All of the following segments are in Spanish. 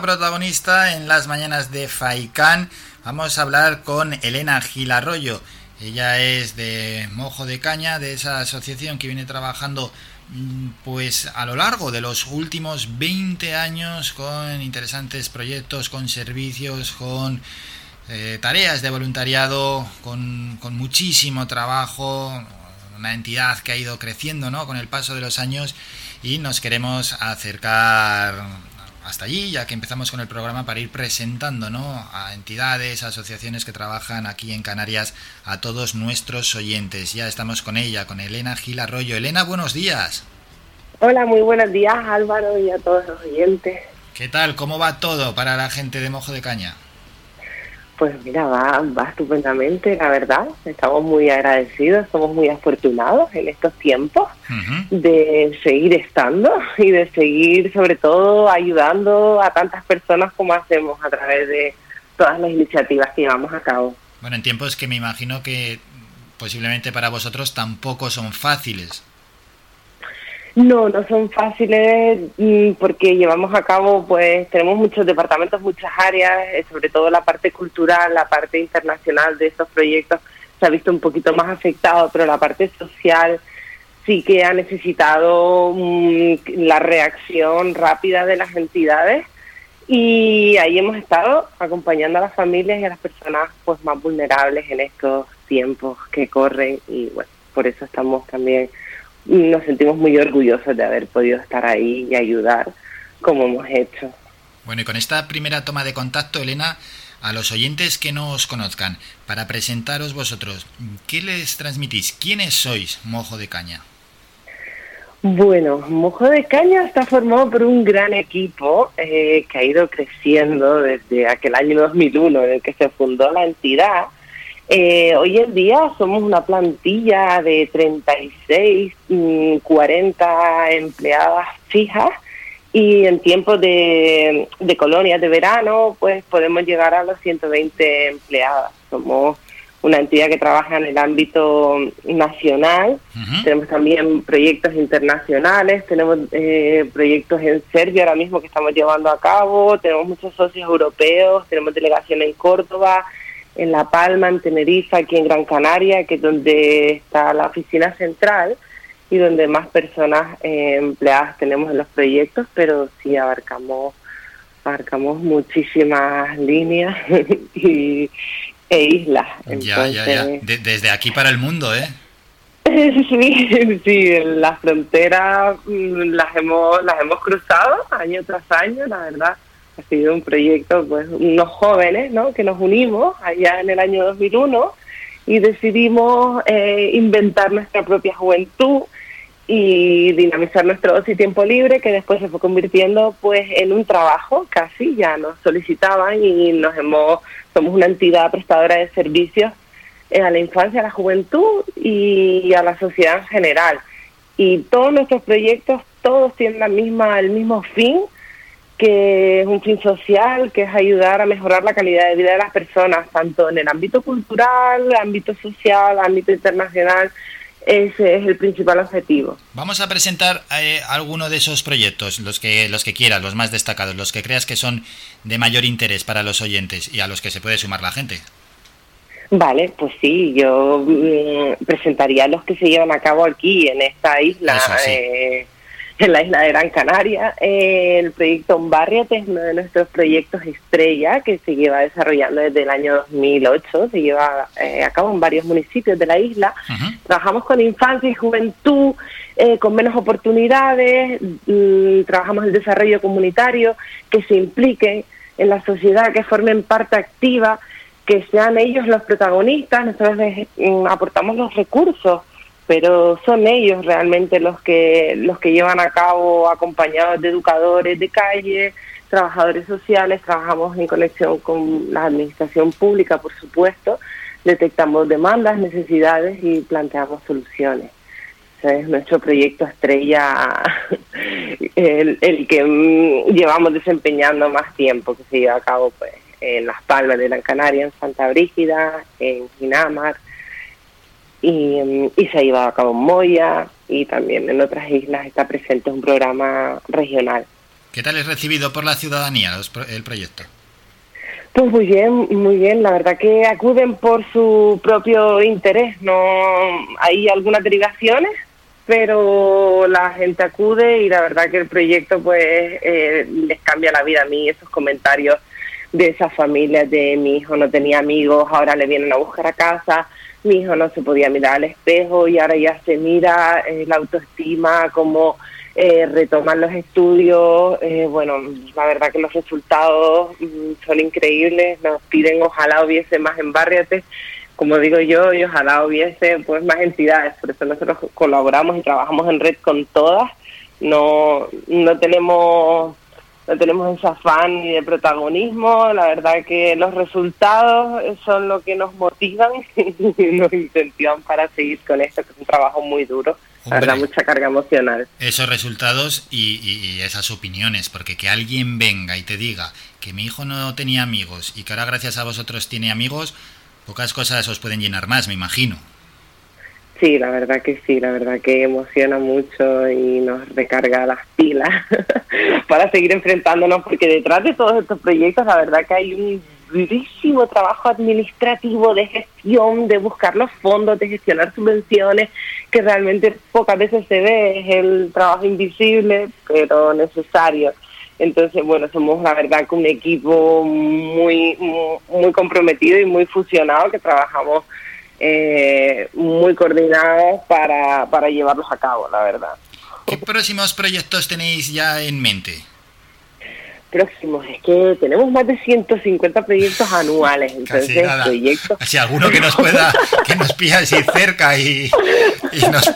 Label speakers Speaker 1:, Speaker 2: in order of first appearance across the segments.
Speaker 1: protagonista en las mañanas de FAICAN. Vamos a hablar con Elena Gilarroyo. Ella es de Mojo de Caña, de esa asociación que viene trabajando mm, pues a lo largo de los últimos 20 años con interesantes proyectos, con servicios, con eh, tareas de voluntariado, con, con, muchísimo trabajo, una entidad que ha ido creciendo ¿no? con el paso de los años y nos queremos acercar hasta allí, ya que empezamos con el programa para ir presentando ¿no? a entidades, asociaciones que trabajan aquí en Canarias, a todos nuestros oyentes. Ya estamos con ella, con Elena Gil Arroyo. Elena, buenos días.
Speaker 2: Hola, muy buenos días Álvaro y a todos los oyentes.
Speaker 1: ¿Qué tal? ¿Cómo va todo para la gente de Mojo de Caña?
Speaker 2: Pues mira, va, va estupendamente, la verdad. Estamos muy agradecidos, somos muy afortunados en estos tiempos de seguir estando y de seguir sobre todo ayudando a tantas personas como hacemos a través de todas las iniciativas que llevamos a cabo.
Speaker 1: Bueno, en tiempos que me imagino que posiblemente para vosotros tampoco son fáciles.
Speaker 2: No, no son fáciles mm, porque llevamos a cabo, pues tenemos muchos departamentos, muchas áreas, eh, sobre todo la parte cultural, la parte internacional de estos proyectos se ha visto un poquito más afectado, pero la parte social sí que ha necesitado mm, la reacción rápida de las entidades. Y ahí hemos estado acompañando a las familias y a las personas pues más vulnerables en estos tiempos que corren y bueno, por eso estamos también nos sentimos muy orgullosos de haber podido estar ahí y ayudar como hemos hecho.
Speaker 1: Bueno, y con esta primera toma de contacto, Elena, a los oyentes que no os conozcan, para presentaros vosotros, ¿qué les transmitís? ¿Quiénes sois, Mojo de Caña?
Speaker 2: Bueno, Mojo de Caña está formado por un gran equipo eh, que ha ido creciendo desde aquel año 2001 en el que se fundó la entidad eh, hoy en día somos una plantilla de 36, 40 mm, empleadas fijas y en tiempos de, colonias de verano pues podemos llegar a los 120 empleadas. Somos una entidad que trabaja en el ámbito nacional, tenemos también proyectos internacionales, tenemos eh, proyectos en Serbia ahora mismo que estamos llevando a cabo, tenemos muchos socios europeos, tenemos delegación en Córdoba, en La Palma, en Tenerife, aquí en Gran Canaria, que es donde está la oficina central y donde más personas eh, empleadas tenemos en los proyectos, pero sí abarcamos abarcamos muchísimas líneas y, e islas.
Speaker 1: ya, ya, ya. desde aquí para el mundo, ¿eh?
Speaker 2: Sí, sí, las fronteras mm, las hemos, las hemos cruzado año tras año, la verdad ha sido un proyecto, pues unos jóvenes, ¿no? Que nos unimos allá en el año 2001 y decidimos eh, inventar nuestra propia juventud y dinamizar nuestro ocio y tiempo libre que después se fue convirtiendo pues en un trabajo casi ya nos solicitaban y nos hemos somos una entidad prestadora de servicios eh, a la infancia a la juventud y a la sociedad en general y todos nuestros proyectos todos tienen la misma el mismo fin que es un fin social, que es ayudar a mejorar la calidad de vida de las personas, tanto en el ámbito cultural, ámbito social, ámbito internacional. Ese es el principal objetivo.
Speaker 1: Vamos a presentar eh, alguno de esos proyectos, los que los que quieras, los más destacados, los que creas que son de mayor interés para los oyentes y a los que se puede sumar la gente.
Speaker 2: Vale, pues sí, yo mm, presentaría los que se llevan a cabo aquí en esta isla. Eh, en la isla de Gran Canaria. el proyecto Barriate es uno de nuestros proyectos estrella que se lleva desarrollando desde el año 2008, se lleva eh, a cabo en varios municipios de la isla. Trabajamos con infancia y juventud, eh, con menos oportunidades, mm, trabajamos el desarrollo comunitario, que se impliquen en la sociedad, que formen parte activa, que sean ellos los protagonistas, nosotros les mm, aportamos los recursos pero son ellos realmente los que los que llevan a cabo acompañados de educadores de calle, trabajadores sociales, trabajamos en conexión con la administración pública, por supuesto, detectamos demandas, necesidades y planteamos soluciones. Es nuestro proyecto estrella, el, el que mm, llevamos desempeñando más tiempo, que se lleva a cabo pues en Las Palmas de Gran Canaria, en Santa Brígida, en Ginamar, y, se ha llevado a cabo en Moya y también en otras islas está presente un programa regional.
Speaker 1: ¿Qué tal es recibido por la ciudadanía el proyecto?
Speaker 2: Pues muy bien, muy bien. La verdad que acuden por su propio interés. No hay algunas derivaciones, pero la gente acude y la verdad que el proyecto pues eh, les cambia la vida a mí. Esos comentarios de esas familias de mi hijo no tenía amigos, ahora le vienen a buscar a casa, mi hijo no se podía mirar al espejo y ahora ya se mira eh, la autoestima, como eh, retoman los estudios. Eh, bueno, la verdad que los resultados mm, son increíbles. Nos piden ojalá hubiese más en Barriate, como digo yo, y ojalá hubiese pues más entidades. Por eso nosotros colaboramos y trabajamos en red con todas. No, no tenemos no tenemos ese afán ni de protagonismo, la verdad que los resultados son lo que nos motivan y nos incentivan para seguir con esto, que es un trabajo muy duro, la verdad, mucha carga emocional.
Speaker 1: Esos resultados y, y, esas opiniones, porque que alguien venga y te diga que mi hijo no tenía amigos y que ahora gracias a vosotros tiene amigos, pocas cosas os pueden llenar más, me imagino.
Speaker 2: Sí, la verdad que sí, la verdad que emociona mucho y nos recarga las pilas para seguir enfrentándonos, porque detrás de todos estos proyectos la verdad que hay un durísimo trabajo administrativo de gestión, de buscar los fondos, de gestionar subvenciones, que realmente pocas veces se ve, es el trabajo invisible, pero necesario. Entonces, bueno, somos la verdad que un equipo muy, muy comprometido y muy fusionado que trabajamos eh, muy coordinados para, para llevarlos a cabo, la verdad.
Speaker 1: ¿Qué próximos proyectos tenéis ya en mente?
Speaker 2: Próximos, es que tenemos más de 150 proyectos anuales, entonces proyectos...
Speaker 1: Si alguno que nos pueda, que nos pilla así cerca y, nos...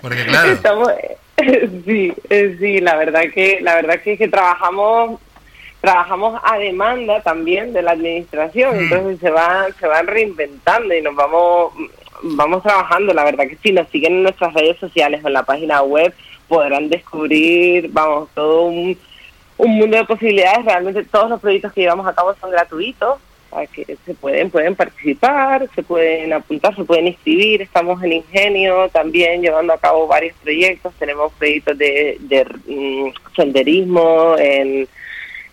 Speaker 1: Porque claro...
Speaker 2: sí, eh, sí, la verdad que la verdad que, es que trabajamos trabajamos a demanda también de la administración, mm. entonces se van, se van reinventando y nos vamos, vamos trabajando. La verdad que si nos siguen en nuestras redes sociales o en la página web podrán descubrir, vamos, todo un, un mundo de posibilidades. Realmente todos los proyectos que llevamos a cabo son gratuitos, que se pueden, pueden participar, se pueden apuntar, se pueden inscribir. Estamos en Ingenio también llevando a cabo varios proyectos. Tenemos proyectos de, de mm, senderismo en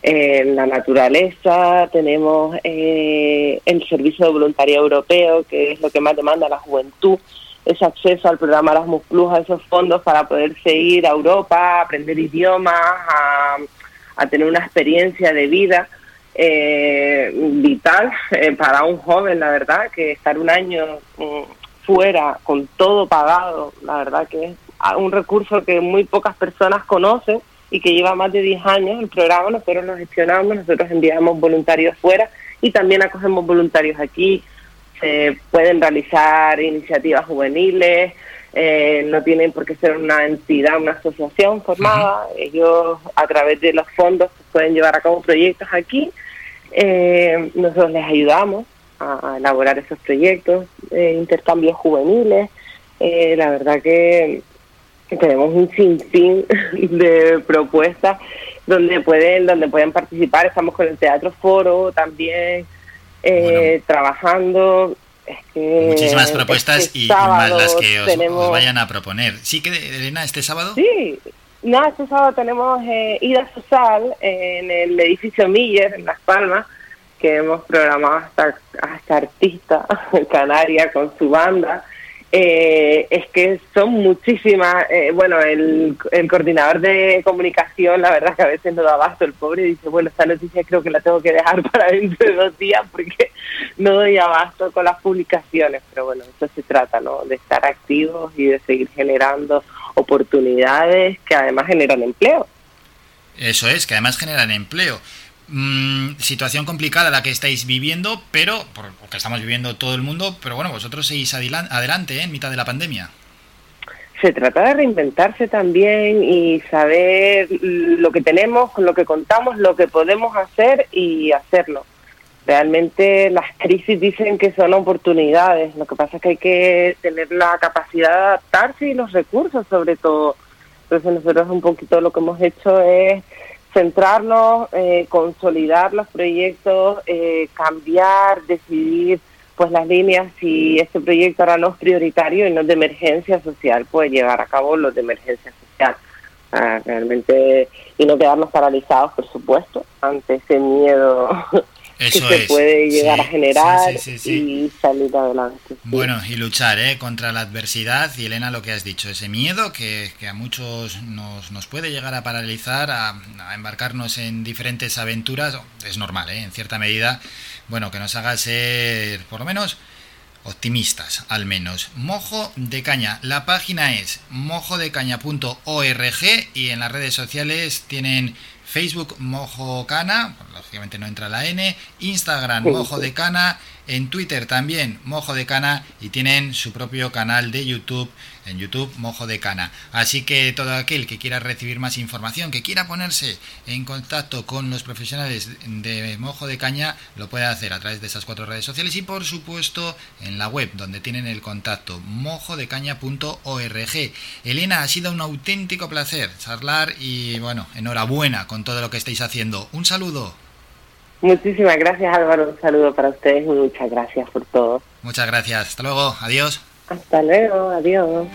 Speaker 2: en la naturaleza, tenemos eh, el Servicio de Voluntaria Europeo, que es lo que más demanda la juventud, ese acceso al programa Erasmus Plus, a esos fondos para poderse ir a Europa, aprender idiomas, a, tener una experiencia de vida eh, vital eh, para un joven, la verdad, que estar un año mm, fuera con todo pagado, la verdad que es un recurso que muy pocas personas conocen y que lleva más de 10 años el programa, nosotros lo gestionamos, nosotros enviamos voluntarios fuera y también acogemos voluntarios aquí. Se pueden realizar iniciativas juveniles, eh, no tienen por qué ser una entidad, una asociación formada, ellos a través de los fondos pueden llevar a cabo proyectos aquí, eh, nosotros les ayudamos a, elaborar esos proyectos, eh, intercambios juveniles, la verdad que tenemos un sinfín de propuestas donde pueden donde pueden participar. Estamos con el teatro foro también eh, trabajando.
Speaker 1: Muchísimas propuestas y más las que os, vayan a proponer. Sí que Elena este sábado
Speaker 2: sí. No este sábado tenemos eh, ida social en el edificio Miller en Las Palmas que hemos programado hasta hasta artista canaria con su banda eh, es que son muchísimas. Eh, bueno, el, el, coordinador de comunicación, la verdad que a veces no da abasto el pobre, dice, bueno, esta noticia creo que la tengo que dejar para dentro de dos días porque no doy abasto con las publicaciones. Pero bueno, eso se trata, ¿no? De estar activos y de seguir generando oportunidades que además generan empleo.
Speaker 1: Eso es, que además generan empleo. Mm, situación complicada la que estáis viviendo, pero porque estamos viviendo todo el mundo, pero bueno, vosotros seguís adelante ¿eh? en mitad de la pandemia.
Speaker 2: Se trata de reinventarse también y saber lo que tenemos, lo que contamos, lo que podemos hacer y hacerlo. Realmente las crisis dicen que son oportunidades, lo que pasa es que hay que tener la capacidad de adaptarse y los recursos sobre todo. Entonces nosotros un poquito lo que hemos hecho es centrarnos, eh, consolidar los proyectos, eh, cambiar, decidir pues las líneas si este proyecto ahora no es prioritario y no es de emergencia social, puede llevar a cabo los de emergencia social. realmente y no quedarnos paralizados, por supuesto, ante ese miedo que se puede llegar a generar y salir adelante.
Speaker 1: Bueno, y luchar ¿eh? contra la adversidad y Elena lo que has dicho, ese miedo que, a muchos nos, nos, puede llegar a paralizar, a, embarcarnos en diferentes aventuras, es normal, ¿eh? en cierta medida, bueno, que nos haga ser por lo menos optimistas al menos. Mojo de Caña, la página es mojodecaña.org y en las redes sociales tienen Facebook Mojo Cana, lógicamente no entra la N, Instagram Mojo de Cana, en Twitter también Mojo de Cana y tienen su propio canal de YouTube, en YouTube Mojo de Cana. Así que todo aquel que quiera recibir más información, que quiera ponerse en contacto con los profesionales de Mojo de Caña, lo puede hacer a través de esas cuatro redes sociales y por supuesto en la web donde tienen el contacto mojodecaña.org. Elena, ha sido un auténtico placer charlar y bueno, enhorabuena con todo lo que estáis haciendo. Un saludo.
Speaker 2: Muchísimas gracias Álvaro, un saludo para ustedes y muchas gracias por todo.
Speaker 1: Muchas gracias, hasta luego, adiós.
Speaker 2: Hasta luego, adiós.